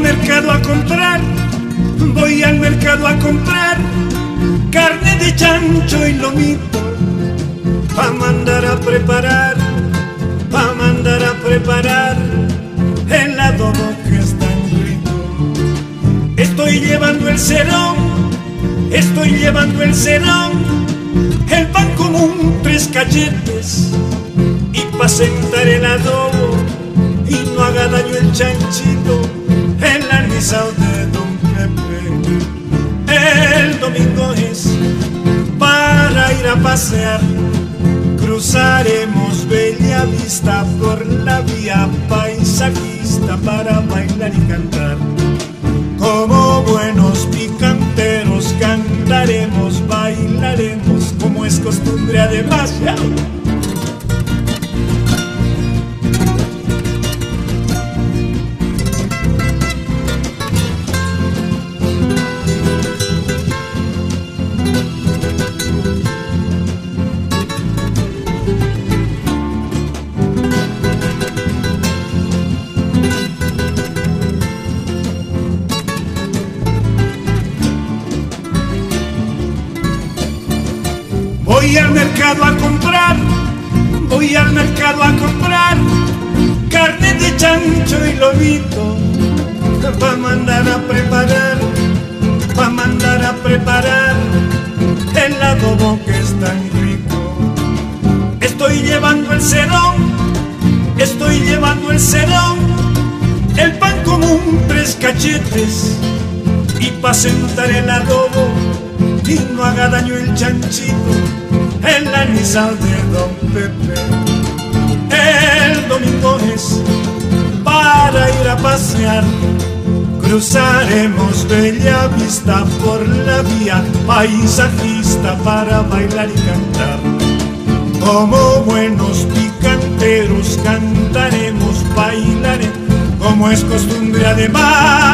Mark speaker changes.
Speaker 1: mercado a comprar, voy al mercado a comprar carne de chancho y lomito, pa' mandar a preparar, pa' mandar a preparar el adobo que es tan rico. Estoy llevando el cerón, estoy llevando el cerón, el pan común, tres cachetes, y pa' sentar el adobo, y no haga daño el chanchito, de. El domingo es para ir a pasear, cruzaremos Bella Vista por la vía paisajista para bailar y cantar. Como buenos picanteros cantaremos, bailaremos, como es costumbre además. Voy al mercado a comprar, voy al mercado a comprar carne de chancho y lobito pa' mandar a preparar, pa' mandar a preparar el adobo que es tan rico. Estoy llevando el cerón, estoy llevando el cerón, el pan común, tres cachetes y pa' sentar el adobo y no haga daño el chanchito, el anisal de Don Pepe. El domingo es para ir a pasear, cruzaremos Bella Vista por la vía paisajista para bailar y cantar. Como buenos picanteros cantaremos, bailaremos, como es costumbre además.